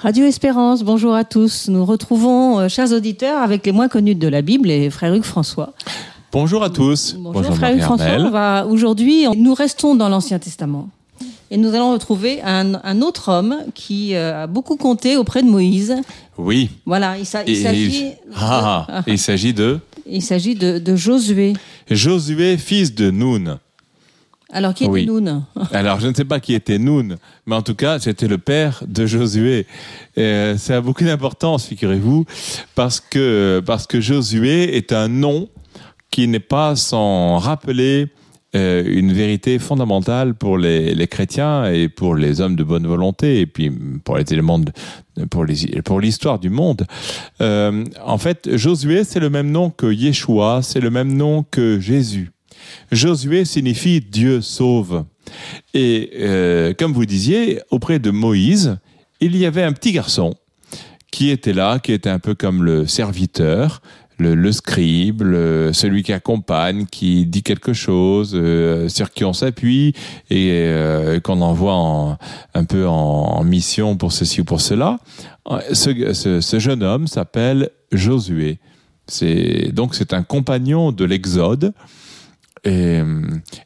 Radio Espérance, bonjour à tous. Nous retrouvons, euh, chers auditeurs, avec les moins connus de la Bible et frère Hugues François. Bonjour à tous. Bonjour, frère Hugues François. Aujourd'hui, nous restons dans l'Ancien Testament. Et nous allons retrouver un, autre homme qui euh, a beaucoup compté auprès de Moïse. Oui. Voilà, il, s'agit. Ah, il s'agit de. Il s'agit de, de Josué. Josué, fils de Noun. Alors, qui était Noun Alors, je ne sais pas qui était Noun, mais en tout cas, c'était le père de Josué. Euh, ça a beaucoup d'importance, figurez-vous, parce que, parce que Josué est un nom qui n'est pas sans rappeler euh, une vérité fondamentale pour les, les, chrétiens et pour les hommes de bonne volonté et puis pour les éléments de, pour les pour l'histoire du monde. Euh, en fait, Josué c'est le même nom que Yeshua, c'est le même nom que Jésus. Josué signifie Dieu sauve. Et euh, comme vous disiez, auprès de Moïse, il y avait un petit garçon qui était là, qui était un peu comme le serviteur, le, scribe, celui qui accompagne, qui dit quelque chose, euh, sur qui on s'appuie et euh, qu'on envoie un peu en, mission pour ceci ou pour cela. Ce, jeune homme s'appelle Josué. Donc c'est un compagnon de l'Exode et,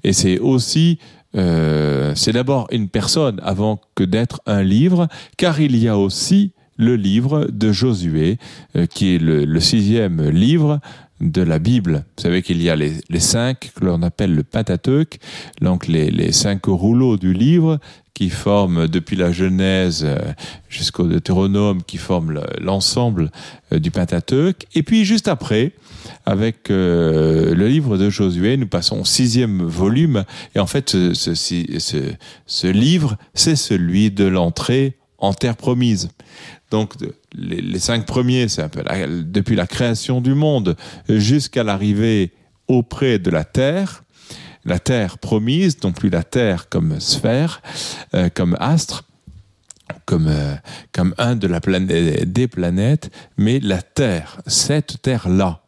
et c'est aussi, euh, c'est d'abord une personne avant que d'être un livre, car il y a aussi le livre de Josué, euh, qui est le, sixième livre de la Bible. Vous savez qu'il y a les, les cinq que l'on appelle le Pentateuque, donc les, les cinq rouleaux du livre qui forment depuis la Genèse euh, jusqu'au Deutéronome, qui forment l'ensemble du Pentateuque. Et puis juste après, avec euh, le livre de Josué. Nous passons au sixième volume. Et en fait, ce, livre, c'est celui de l'entrée en terre promise. Donc, les, cinq premiers, c'est un peu depuis la création du monde jusqu'à l'arrivée auprès de la terre. La terre promise, non plus la terre comme sphère, euh, comme astre, comme, euh, comme un de la planète, des planètes, mais la terre, cette terre-là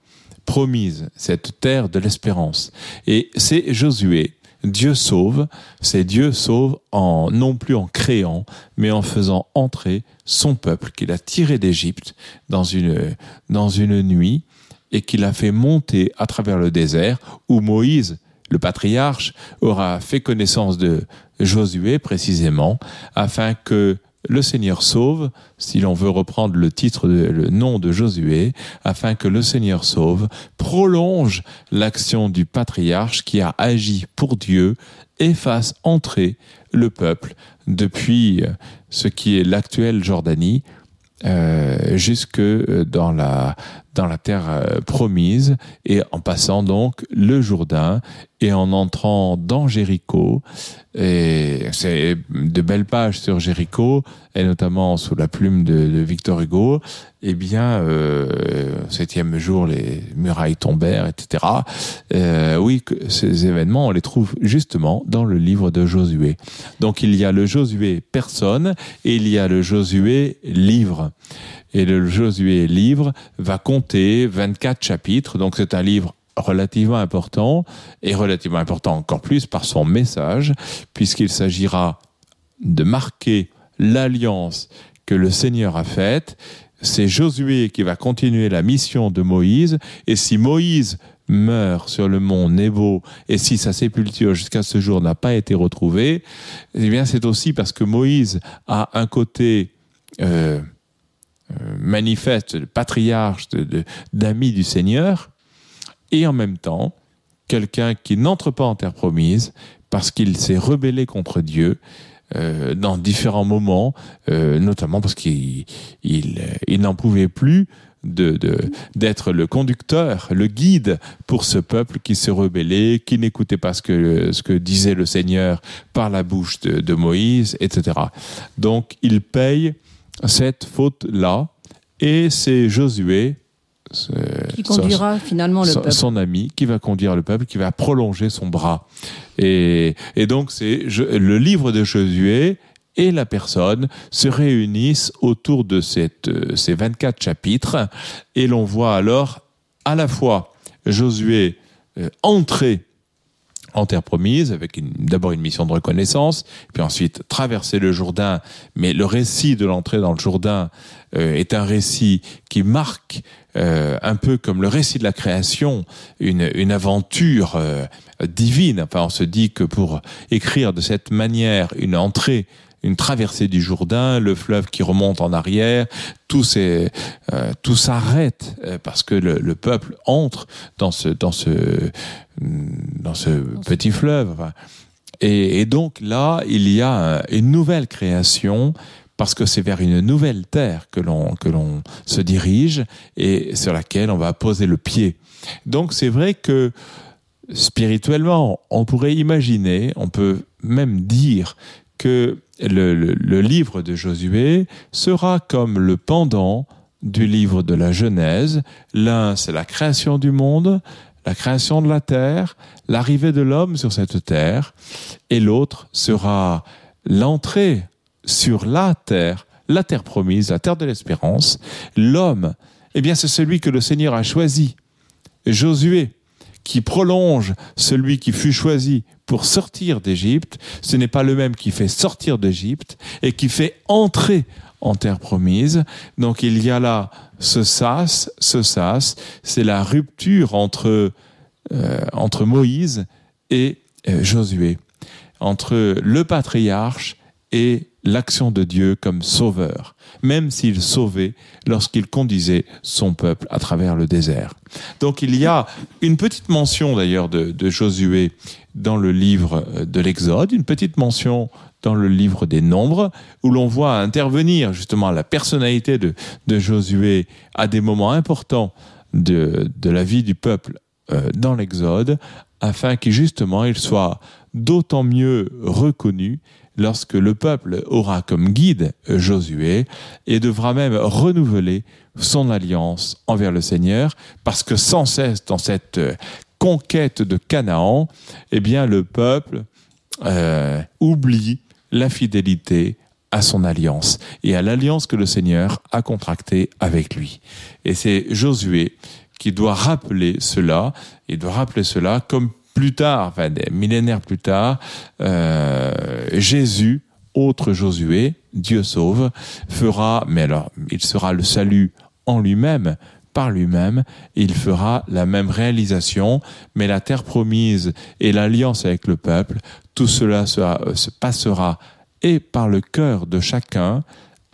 promise, cette terre de l'espérance. Et c'est Josué. Dieu sauve, c'est Dieu sauve en non plus en créant, mais en faisant entrer son peuple qu'il a tiré d'Égypte dans une dans une nuit et qu'il a fait monter à travers le désert où Moïse le patriarche aura fait connaissance de Josué précisément afin que le Seigneur sauve, si l'on veut reprendre le titre, le nom de Josué, afin que le Seigneur sauve, prolonge l'action du patriarche qui a agi pour Dieu et fasse entrer le peuple depuis ce qui est l'actuelle Jordanie euh, jusque dans la dans la terre euh, promise et en passant donc le Jourdain et en entrant dans Jéricho. Et c'est de belles pages sur Jéricho et notamment sous la plume de, Victor Hugo. Eh bien, euh, septième jour, les murailles tombèrent, etc. Euh, oui, que ces événements, on les trouve justement dans le livre de Josué. Donc il y a le Josué personne et il y a le Josué livre et le Josué livre va compter 24 chapitres. Donc c'est un livre relativement important et relativement important encore plus par son message puisqu'il s'agira de marquer l'alliance que le Seigneur a faite. C'est Josué qui va continuer la mission de Moïse et si Moïse meurt sur le mont Nebo et si sa sépulture jusqu'à ce jour n'a pas été retrouvée, eh bien c'est aussi parce que Moïse a un côté euh, manifeste, de patriarche, d'amis du Seigneur, et en même temps, quelqu'un qui n'entre pas en terre promise parce qu'il s'est rebellé contre Dieu euh, dans différents moments, euh, notamment parce qu'il il, n'en pouvait plus de d'être le conducteur, le guide pour ce peuple qui se rebellait, qui n'écoutait pas ce que ce que disait le Seigneur par la bouche de Moïse, etc. Donc il paye cette faute-là et c'est Josué qui conduira son, finalement le son, peuple. Son ami qui va conduire le peuple, qui va prolonger son bras. Et, et donc c'est le livre de Josué et la personne se réunissent autour de cette, euh, ces 24 chapitres et l'on voit alors à la fois Josué euh, entrer en terre promise, avec d'abord une mission de reconnaissance, puis ensuite traverser le Jourdain. Mais le récit de l'entrée dans le Jourdain euh, est un récit qui marque euh, un peu comme le récit de la création, une, une aventure euh, divine. Enfin, on se dit que pour écrire de cette manière une entrée une traversée du Jourdain, le fleuve qui remonte en arrière, tout, euh, tout s'arrête euh, parce que le, le, peuple entre dans ce, dans ce, dans ce petit fleuve. Et, et, donc là, il y a une nouvelle création parce que c'est vers une nouvelle terre que l'on que l'on se dirige et sur laquelle on va poser le pied. Donc c'est vrai que spirituellement, on pourrait imaginer, on peut même dire que le, le, le, livre de Josué sera comme le pendant du livre de la Genèse. L'un, c'est la création du monde, la création de la terre, l'arrivée de l'homme sur cette terre, et l'autre sera l'entrée sur la terre, la terre promise, la terre de l'espérance. L'homme, eh bien, c'est celui que le Seigneur a choisi. Josué, qui prolonge celui qui fut choisi pour sortir d'Égypte, ce n'est pas le même qui fait sortir d'Égypte et qui fait entrer en terre promise. Donc il y a là ce sas, ce sas, c'est la rupture entre, euh, entre Moïse et euh, Josué, entre le patriarche et l'action de Dieu comme sauveur, même s'il sauvait lorsqu'il conduisait son peuple à travers le désert. Donc il y a une petite mention d'ailleurs de, Josué dans le livre de l'Exode, une petite mention dans le livre des Nombres, où l'on voit intervenir justement la personnalité de, Josué à des moments importants de, de la vie du peuple euh, dans l'Exode, afin qu'il justement il soit d'autant mieux reconnu lorsque le peuple aura comme guide Josué et devra même renouveler son alliance envers le Seigneur, parce que sans cesse dans cette conquête de Canaan, eh bien le peuple euh, oublie la fidélité à son alliance et à l'alliance que le Seigneur a contractée avec lui. Et c'est Josué qui doit rappeler cela, il doit rappeler cela comme plus tard, enfin des millénaires plus tard, euh, Jésus, autre Josué, Dieu sauve, fera, mais alors il sera le salut en lui-même, par lui-même, il fera la même réalisation, mais la terre promise et l'alliance avec le peuple, tout cela se passera et par le cœur de chacun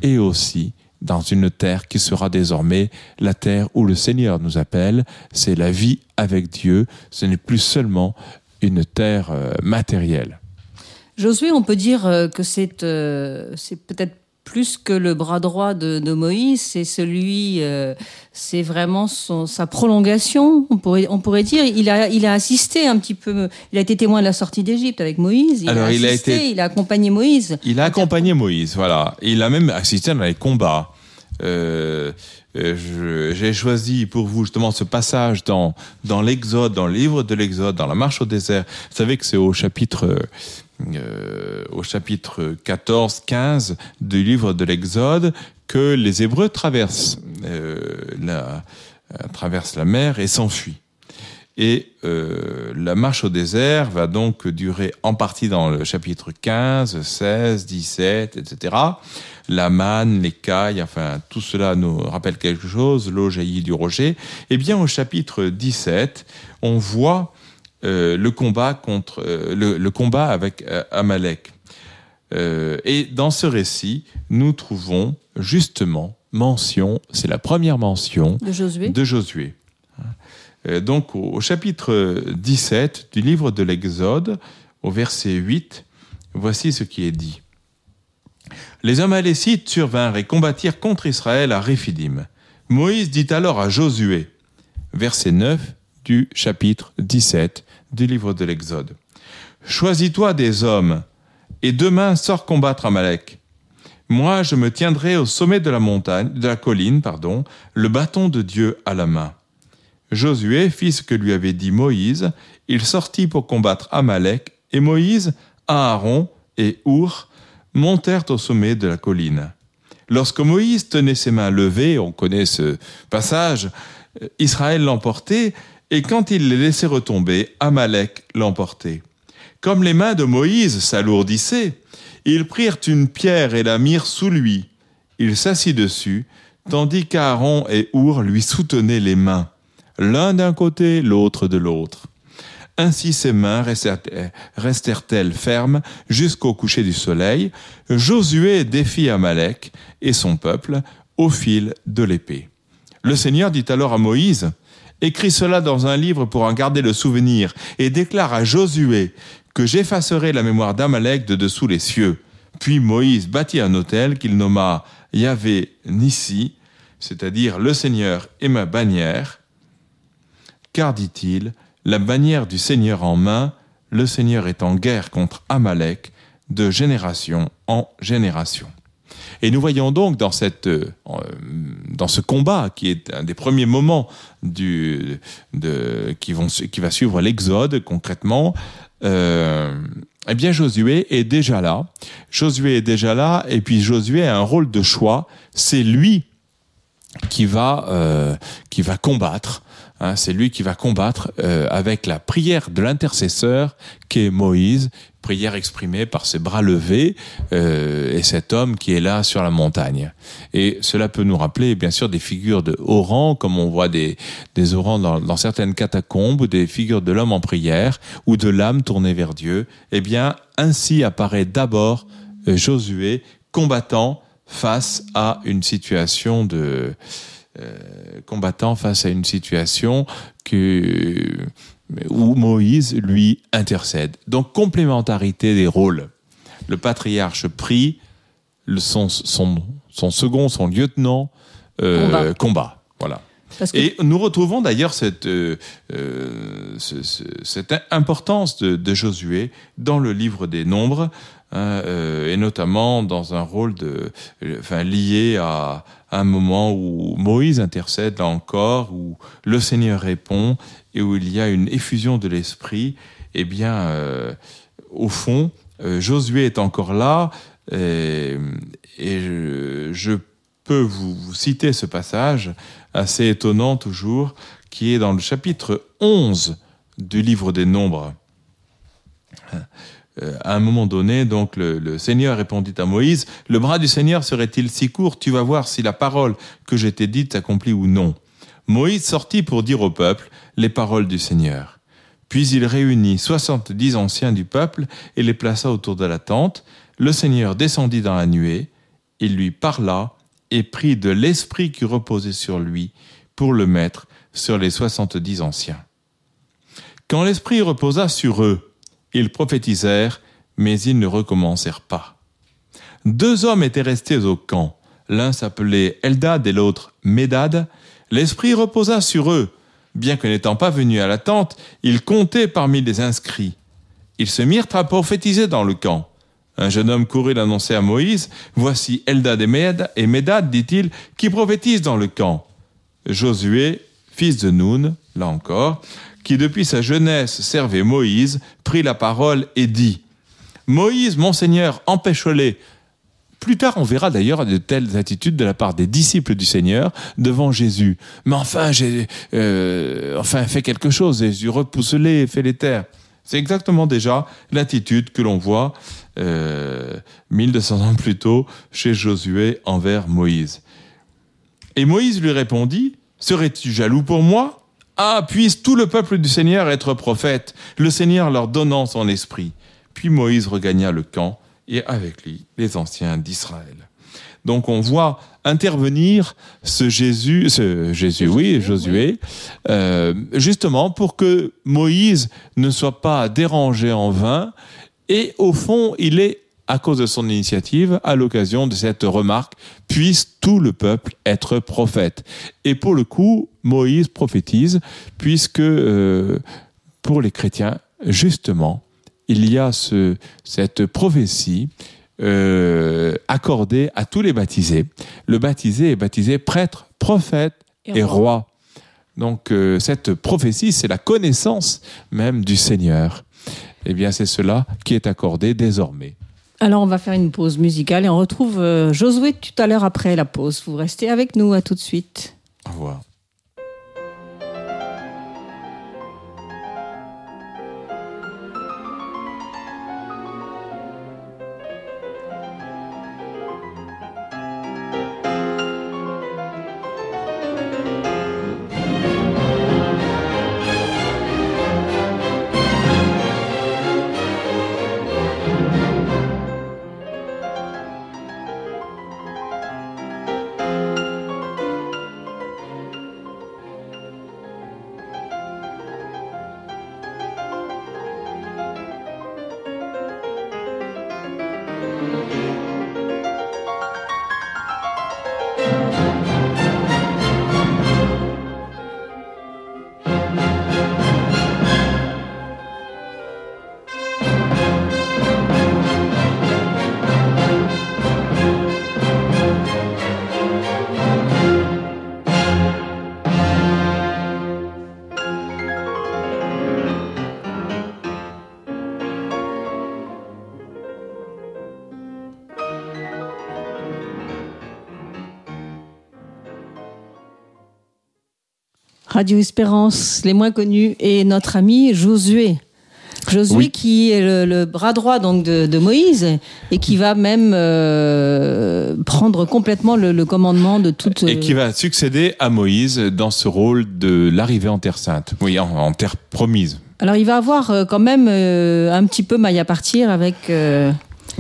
et aussi dans une terre qui sera désormais la terre où le Seigneur nous appelle. C'est la vie avec Dieu. Ce n'est plus seulement une terre euh, matérielle. Josué, on peut dire euh, que c'est euh, peut-être plus que le bras droit de, de Moïse, c'est celui, euh, c'est vraiment son, sa prolongation. On pourrait, on pourrait dire, il a, il a assisté un petit peu. Il a été témoin de la sortie d'Égypte avec Moïse. Il Alors, a assisté, il a été- il a accompagné Moïse. Il a accompagné Moïse, voilà. Il a même assisté dans les combats. Euh, euh, J'ai choisi pour vous justement ce passage dans, dans l'Exode, dans le livre de l'Exode, dans la marche au désert. Vous savez que c'est au chapitre, euh, au chapitre 14, 15 du livre de l'Exode que les Hébreux traversent, euh, la, euh, traversent la mer et s'enfuient. Et la marche au désert va donc durer en partie dans le chapitre 15, 16, 17, etc. La manne, les cailles, enfin tout cela nous rappelle quelque chose, l'eau jaillit du rocher. Eh bien au chapitre 17, on voit euh, le combat contre euh, le, le combat avec euh, Amalek. Et dans ce récit, nous trouvons justement mention, c'est la première mention De Josué. de Josué. Donc au, au chapitre 17 du livre de l'Exode, au verset 8, voici ce qui est dit. Les Amalécites survinrent et combattirent contre Israël à Réphidim. Moïse dit alors à Josué, verset 9 du chapitre 17 du livre de l'Exode. Choisis-toi des hommes, et demain sors combattre Amalek. Moi, je me tiendrai au sommet de la montagne, de la colline, pardon, le bâton de Dieu à la main. Josué fit ce que lui avait dit Moïse. Il sortit pour combattre Amalek, et Moïse, Aaron et Our montèrent au sommet de la colline. Lorsque Moïse tenait ses mains levées, on connaît ce passage, Israël l'emportait, et quand il les laissait retomber, Amalek l'emportait. Comme les mains de Moïse s'alourdissaient, ils prirent une pierre et la mirent sous lui. Il s'assit dessus, tandis qu'Aaron et Our lui soutenaient les mains, l'un d'un côté, l'autre de l'autre. Ainsi ses mains restèrent-elles fermes jusqu'au coucher du soleil. Josué défit Amalek et son peuple au fil de l'épée. Le Seigneur dit alors à Moïse, Écris cela dans un livre pour en garder le souvenir, et déclare à Josué que j'effacerai la mémoire d'Amalek de dessous les cieux. Puis Moïse bâtit un autel qu'il nomma Yahvé Nissi, c'est-à-dire le Seigneur est ma bannière, car dit-il, la bannière du Seigneur en main, le Seigneur est en guerre contre Amalek de génération en génération. Et nous voyons donc dans, cette, euh, dans ce combat, qui est un des premiers moments du, de, qui, vont, qui va suivre l'Exode concrètement, euh, eh bien Josué est déjà là. Josué est déjà là, et puis Josué a un rôle de choix. C'est lui qui va, euh, qui va combattre. Hein, c'est lui qui va combattre euh, avec la prière de l'intercesseur qu'est Moïse, prière exprimée par ses bras levés euh, et cet homme qui est là sur la montagne. Et cela peut nous rappeler bien sûr des figures de haut rang, comme on voit des, des orans dans, dans certaines catacombes, des figures de l'homme en prière ou de l'âme tournée vers Dieu. Eh bien, ainsi apparaît d'abord euh, Josué combattant face à une situation de euh, combattant face à une situation que, où Moïse lui intercède. Donc complémentarité des rôles. Le patriarche prie, le, son, son, son second, son lieutenant, euh, combat. combat. Voilà. Que... Et nous retrouvons d'ailleurs cette, euh, euh, ce, ce, cette importance de, de, Josué dans le livre des Nombres, hein, euh, et notamment dans un rôle de, enfin, lié à, un moment où Moïse intercède encore, où le Seigneur répond et où il y a une effusion de l'esprit, eh bien, euh, au fond, euh, Josué est encore là et, je, peux vous, vous, citer ce passage assez étonnant toujours, qui est dans le chapitre 11 du livre des Nombres. Euh, à un moment donné, donc le, Seigneur répondit à Moïse, Le bras du Seigneur serait-il si court? Tu vas voir si la parole que je t'ai dite s'accomplit ou non. Moïse sortit pour dire au peuple les paroles du Seigneur. Puis il réunit soixante-dix anciens du peuple et les plaça autour de la tente. Le Seigneur descendit dans la nuée, il lui parla et prit de l'esprit qui reposait sur lui pour le mettre sur les soixante-dix anciens. Quand l'esprit reposa sur eux, ils prophétisèrent, mais ils ne recommencèrent pas. Deux hommes étaient restés au camp. L'un s'appelait Eldad et l'autre Médad. L'Esprit reposa sur eux. Bien que n'étant pas venus à la tente, ils comptaient parmi les inscrits. Ils se mirent à prophétiser dans le camp. Un jeune homme courut l'annoncer à Moïse. Voici Eldad et Médad, dit-il, qui prophétisent dans le camp. Josué, fils de Noun, là encore, qui depuis sa jeunesse servait Moïse, prit la parole et dit Moïse, mon Seigneur, empêche-les. Plus tard, on verra d'ailleurs de telles attitudes de la part des disciples du Seigneur devant Jésus. Mais enfin, j'ai, euh, enfin, fait quelque chose. Jésus repousse-les, fait-les taire. C'est exactement déjà l'attitude que l'on voit euh, 1200 ans plus tôt chez Josué envers Moïse. Et Moïse lui répondit, Serais-tu jaloux pour moi? Ah, puisse tout le peuple du Seigneur être prophète, le Seigneur leur donnant son esprit. Puis Moïse regagna le camp et avec lui les anciens d'Israël. Donc on voit intervenir ce Jésus, ce Jésus, oui, Josué, euh, justement pour que Moïse ne soit pas dérangé en vain. Et au fond, il est à cause de son initiative, à l'occasion de cette remarque, puisse tout le peuple être prophète. Et pour le coup, Moïse prophétise, puisque euh, pour les chrétiens, justement, il y a ce, cette prophétie euh, accordé à tous les baptisés. Le baptisé est baptisé prêtre, prophète et, roi. Donc euh, cette prophétie, c'est la connaissance même du Seigneur. Eh bien, c'est cela qui est accordé désormais. Alors, on va faire une pause musicale et on retrouve euh, Josué tout à l'heure après la pause. Vous restez avec nous, à tout de suite. Au revoir. Radio Espérance, les moins connus, et notre ami Josué. Josué qui est le, bras droit donc de, Moïse et qui va même euh, prendre complètement le, commandement de toute. Et qui va succéder à Moïse dans ce rôle de l'arrivée en terre sainte, oui, en, terre promise. Alors il va avoir euh, quand même euh, un petit peu maille à partir avec.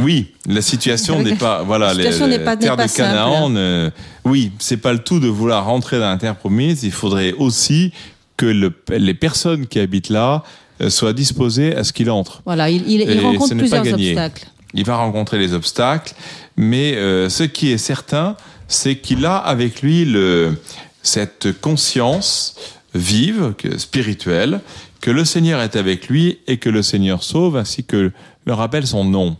Oui, la situation n'est pas voilà la les, pas, terres de Canaan. Euh, oui, c'est pas le tout de vouloir rentrer dans la terre promise. Il faudrait aussi que le, les personnes qui habitent là euh, soient disposées à ce qu'il entre. Voilà, il, il, rencontre plusieurs obstacles. Il va rencontrer les obstacles, mais euh, ce qui est certain, c'est qu'il a avec lui le, cette conscience vive, spirituelle, que le Seigneur est avec lui et que le Seigneur sauve, ainsi que le rappelle son nom.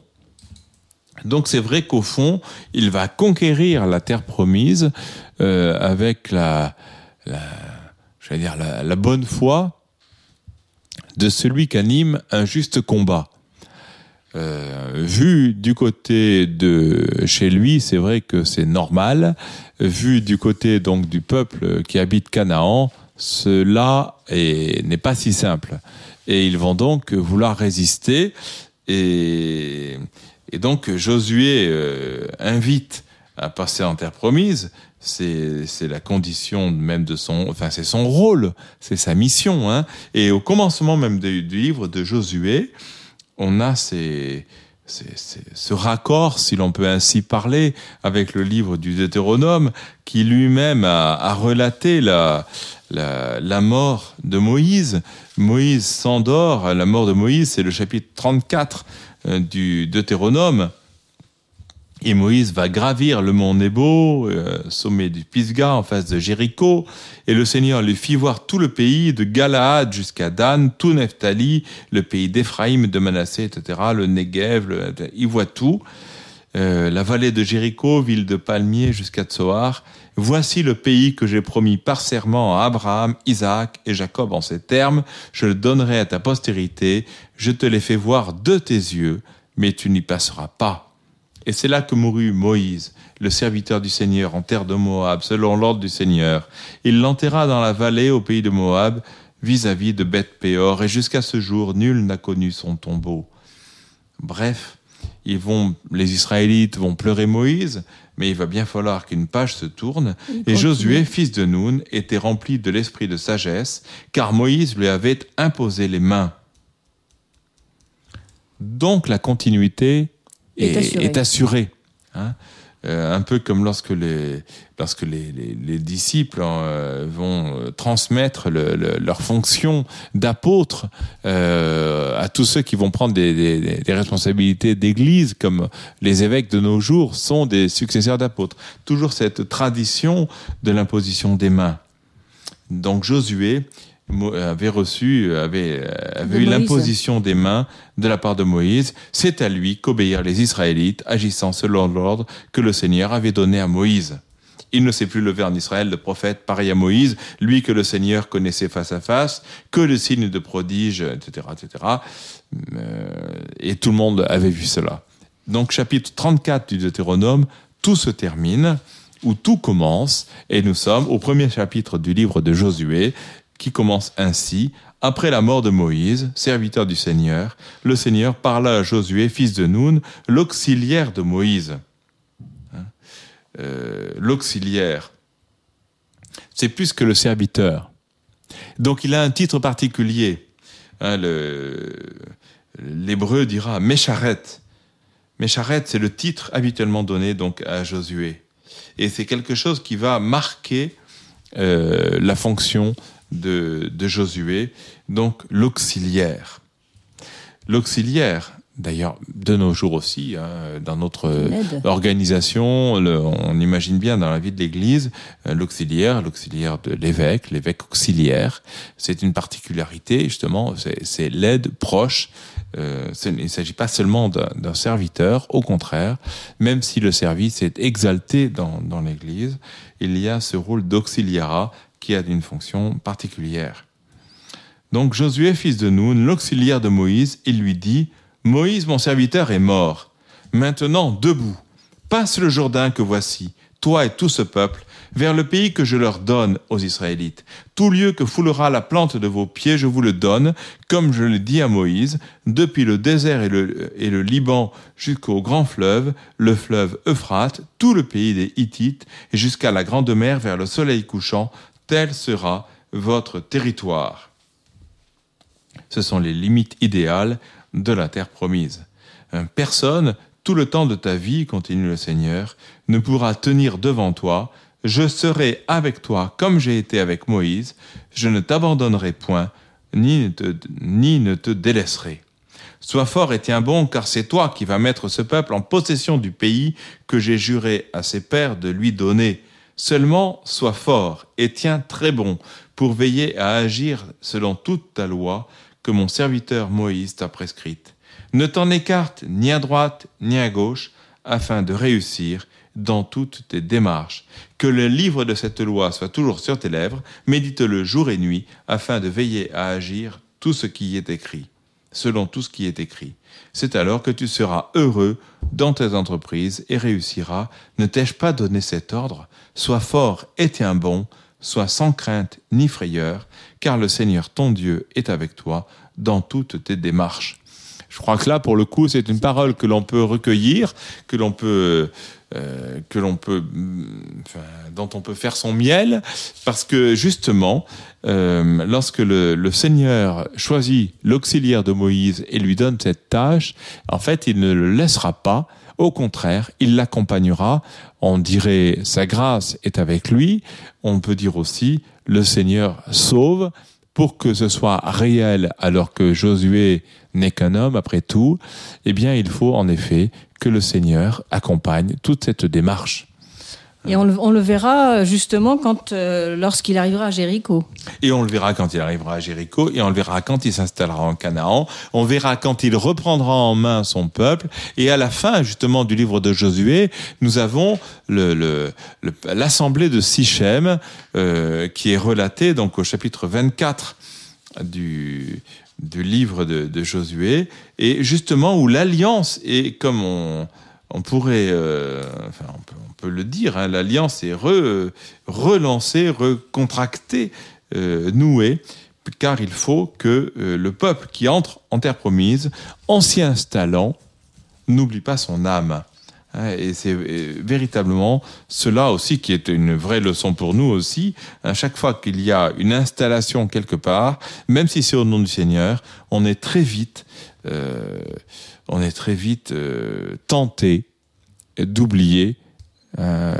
Donc c'est vrai qu'au fond, il va conquérir la terre promise euh, avec la, la, dire la, bonne foi de celui qui anime un juste combat. Euh, vu du côté de chez lui, c'est vrai que c'est normal. Vu du côté donc du peuple qui habite Canaan, cela n'est pas si simple. Et ils vont donc vouloir résister. Et et donc Josué euh, invite à passer en terre promise. C'est la condition même de son, enfin c'est son rôle, c'est sa mission. Hein. Et au commencement même du, livre de Josué, on a ces, ce raccord, si l'on peut ainsi parler, avec le livre du Deutéronome, qui lui-même a, a, relaté la, la, la, mort de Moïse. Moïse s'endort, la mort de Moïse, c'est le chapitre 34 euh, du Deutéronome. Et Moïse va gravir le mont Nebo, euh, sommet du Pisgah, en face de Jéricho, et le Seigneur lui fit voir tout le pays, de Galaad jusqu'à Dan, tout Nephtali, le pays d'Éphraïm, de Manassé, etc., le Negev, il voit tout. Euh, la vallée de Jéricho, ville de palmiers jusqu'à Tsoar. Voici le pays que j'ai promis par serment à Abraham, Isaac et Jacob en ces termes. Je le donnerai à ta postérité. Je te l'ai fait voir de tes yeux, mais tu n'y passeras pas. Et c'est là que mourut Moïse, le serviteur du Seigneur, en terre de Moab, selon l'ordre du Seigneur. Il l'enterra dans la vallée au pays de Moab, vis-à-vis de Beth Péor, et jusqu'à ce jour, nul n'a connu son tombeau. Bref, les Israélites vont pleurer Moïse, mais il va bien falloir qu'une page se tourne. Et Josué, fils de Nun, était rempli de l'esprit de sagesse, car Moïse lui avait imposé les mains. Donc la continuité est, assurée. Hein. Euh, un peu comme lorsque les lorsque les, les, disciples euh, vont euh, transmettre le, leur fonction d'apôtre à tous ceux qui vont prendre des, des, des responsabilités d'église, comme les évêques de nos jours sont des successeurs d'apôtres. Toujours cette tradition de l'imposition des mains. Donc Josué avait reçu, avait, avait eu l'imposition des mains de la part de Moïse. C'est à lui qu'obéirent les Israélites, agissant selon l'ordre que le Seigneur avait donné à Moïse. Il ne s'est plus levé en Israël de prophète pareil à Moïse, lui que le Seigneur connaissait face à face, que le signe de prodige, etc., etc. Euh, et tout le monde avait vu cela. Donc chapitre 34 du Deutéronome, tout se termine, où tout commence, et nous sommes au premier chapitre du livre de Josué, qui commence ainsi. Après la mort de Moïse, serviteur du Seigneur, le Seigneur parla à Josué, fils de Nun, l'auxiliaire de Moïse. Hein? Euh, l'auxiliaire, c'est plus que le serviteur. Donc il a un titre particulier. Hein, l'hébreu dira Mécharet. Mécharet, c'est le titre habituellement donné donc à Josué. Et c'est quelque chose qui va marquer euh, la fonction de, Josué, donc l'auxiliaire. L'auxiliaire, d'ailleurs, de nos jours aussi, hein, dans notre organisation, on imagine bien dans la vie de l'Église, euh, l'auxiliaire, l'auxiliaire de l'évêque, l'évêque auxiliaire, c'est une particularité, justement, c'est l'aide proche. Euh, il ne s'agit pas seulement d'un serviteur, au contraire, même si le service est exalté dans, dans l'Église, il y a ce rôle d'auxiliarat qui a une fonction particulière. Donc Josué, fils de Nun, l'auxiliaire de Moïse, il lui dit, Moïse, mon serviteur, est mort. Maintenant, debout, passe le Jourdain que voici, toi et tout ce peuple, vers le pays que je leur donne aux Israélites. Tout lieu que foulera la plante de vos pieds, je vous le donne, comme je l'ai dit à Moïse, depuis le désert et le, et le Liban jusqu'au grand fleuve, le fleuve Euphrate, tout le pays des Hittites, et jusqu'à la grande mer vers le soleil couchant, tel sera votre territoire. Ce sont les limites idéales de la terre promise. Personne, tout le temps de ta vie, continue le Seigneur, ne pourra tenir devant toi. Je serai avec toi comme j'ai été avec Moïse. Je ne t'abandonnerai point, ni ne te, ni ne te délaisserai. Sois fort et tiens bon, car c'est toi qui vas mettre ce peuple en possession du pays que j'ai juré à ses pères de lui donner. Seulement, sois fort et tiens très bon pour veiller à agir selon toute ta loi que mon serviteur Moïse t'a prescrite. Ne t'en écarte ni à droite ni à gauche, afin de réussir dans toutes tes démarches. Que le livre de cette loi soit toujours sur tes lèvres, médite-le jour et nuit, afin de veiller à agir tout ce qui y est écrit, selon tout ce qui est écrit. C'est alors que tu seras heureux dans tes entreprises et réussiras. Ne t'ai-je pas donné cet ordre? Sois fort et tiens bon, sois sans crainte ni frayeur, car le Seigneur ton Dieu est avec toi dans toutes tes démarches. Je crois que là, pour le coup, c'est une parole que l'on peut recueillir, que l'on peut, euh, que l'on peut, enfin, dont on peut faire son miel, parce que justement, euh, lorsque le, le, Seigneur choisit l'auxiliaire de Moïse et lui donne cette tâche, en fait, il ne le laissera pas. Au contraire, il l'accompagnera. On dirait sa grâce est avec lui. On peut dire aussi le Seigneur sauve pour que ce soit réel alors que Josué n'est qu'un homme après tout, eh bien il faut en effet que le Seigneur accompagne toute cette démarche. Et on le, verra justement quand, euh, lorsqu'il arrivera à Jéricho. Et on le verra quand il arrivera à Jéricho, et on le verra quand il s'installera en Canaan, on verra quand il reprendra en main son peuple, et à la fin justement du livre de Josué, nous avons l'assemblée le, de Sichem, euh, qui est relatée donc au chapitre 24 du, du livre de, Josué, et justement où l'alliance est comme on, pourrait, euh, on peut, le dire, hein, l'alliance est re, relancée, recontractée, euh, nouée, car il faut que euh, le peuple qui entre en terre promise, en s'y installant, n'oublie pas son âme. Hein, et c'est véritablement cela aussi qui est une vraie leçon pour nous aussi. À chaque fois qu'il y a une installation quelque part, même si c'est au nom du Seigneur, on est très vite, euh, on est très vite euh, tenté d'oublier, euh,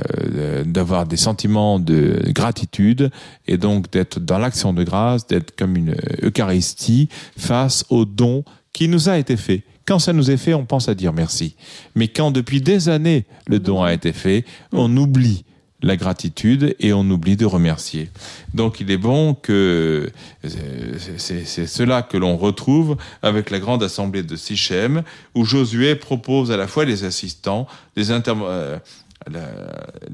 d'avoir des sentiments de gratitude et donc d'être dans l'action de grâce, d'être comme une Eucharistie face au don qui nous a été fait quand ça nous est fait, on pense à dire merci. Mais quand depuis des années le don a été fait, on oublie la gratitude et on oublie de remercier. Donc il est bon que c'est cela que l'on retrouve avec la grande assemblée de Sichem, où Josué propose à la fois les assistants, les, euh,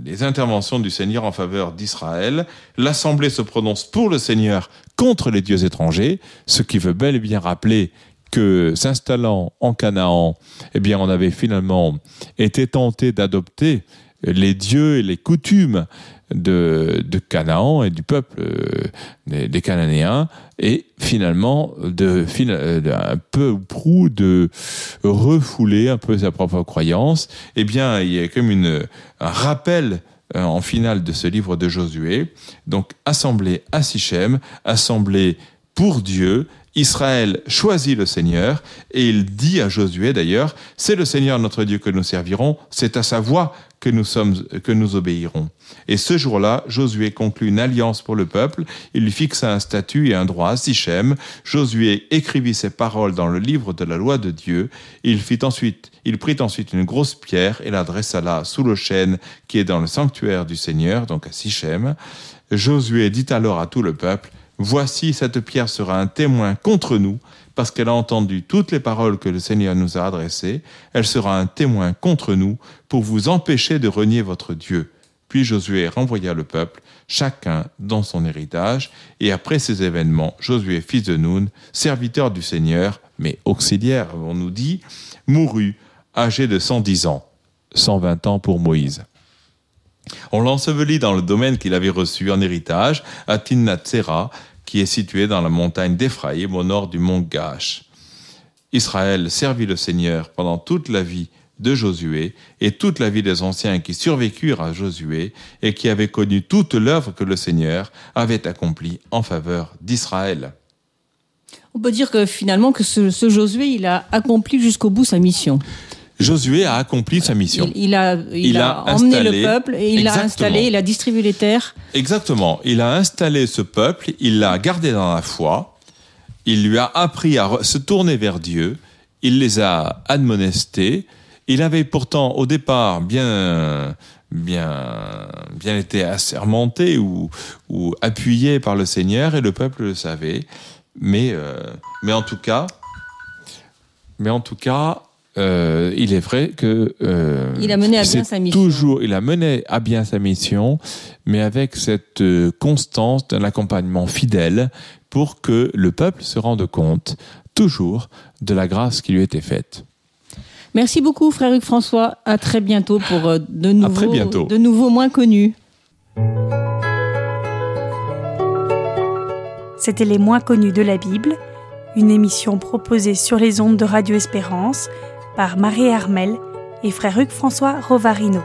les interventions du Seigneur en faveur d'Israël. L'assemblée se prononce pour le Seigneur contre les dieux étrangers, ce qui veut bel et bien rappeler que s'installant en Canaan, eh bien, on avait finalement été tenté d'adopter les dieux et les coutumes de, Canaan et du peuple euh, des, Cananéens, et finalement de, un peu ou prou de refouler un peu sa propre croyance. Eh bien, il y a comme une, un rappel euh, en finale de ce livre de Josué. Donc, assemblée à Sichem, assemblée pour Dieu, Israël choisit le Seigneur et il dit à Josué d'ailleurs, c'est le Seigneur notre Dieu que nous servirons, c'est à sa voix que nous sommes, que nous obéirons. Et ce jour-là, Josué conclut une alliance pour le peuple, il fixa un statut et un droit à Sichem. Josué écrivit ces paroles dans le livre de la loi de Dieu. Il fit ensuite, il prit ensuite une grosse pierre et la dressa là sous le chêne qui est dans le sanctuaire du Seigneur, donc à Sichem. Josué dit alors à tout le peuple, Voici, cette pierre sera un témoin contre nous, parce qu'elle a entendu toutes les paroles que le Seigneur nous a adressées. Elle sera un témoin contre nous pour vous empêcher de renier votre Dieu. Puis Josué renvoya le peuple, chacun dans son héritage, et après ces événements, Josué, fils de Nun, serviteur du Seigneur, mais auxiliaire, on nous dit, mourut, âgé de 110 ans, 120 ans pour Moïse. On l'ensevelit dans le domaine qu'il avait reçu en héritage, à Tinnatsera, qui est situé dans la montagne d'Éphraïm au nord du mont Gash. Israël servit le Seigneur pendant toute la vie de Josué et toute la vie des anciens qui survécurent à Josué et qui avaient connu toute l'œuvre que le Seigneur avait accomplie en faveur d'Israël. On peut dire que finalement ce, ce Josué, il a accompli jusqu'au bout sa mission. Josué a accompli sa mission. Il, a, il, a, emmené le peuple et il l'a installé, il a distribué les terres. Exactement. Il a installé ce peuple, il l'a gardé dans la foi, il lui a appris à se tourner vers Dieu, il les a admonestés. Il avait pourtant au départ bien, bien, bien été assermenté ou, ou appuyé par le Seigneur et le peuple le savait. Mais, euh, mais en tout cas, mais en tout cas, euh, il est vrai que euh, il a mené à bien sa mission. Toujours, il a mené à bien sa mission, mais avec cette euh, constance d'un accompagnement fidèle pour que le peuple se rende compte toujours de la grâce qui lui était faite. Merci beaucoup, frère Hugues François. À très bientôt pour de nouveaux, bientôt. de nouveaux moins connus. C'était les moins connus de la Bible, une émission proposée sur les ondes de Radio Espérance par Marie Armel et frère Hugues François Rovarino.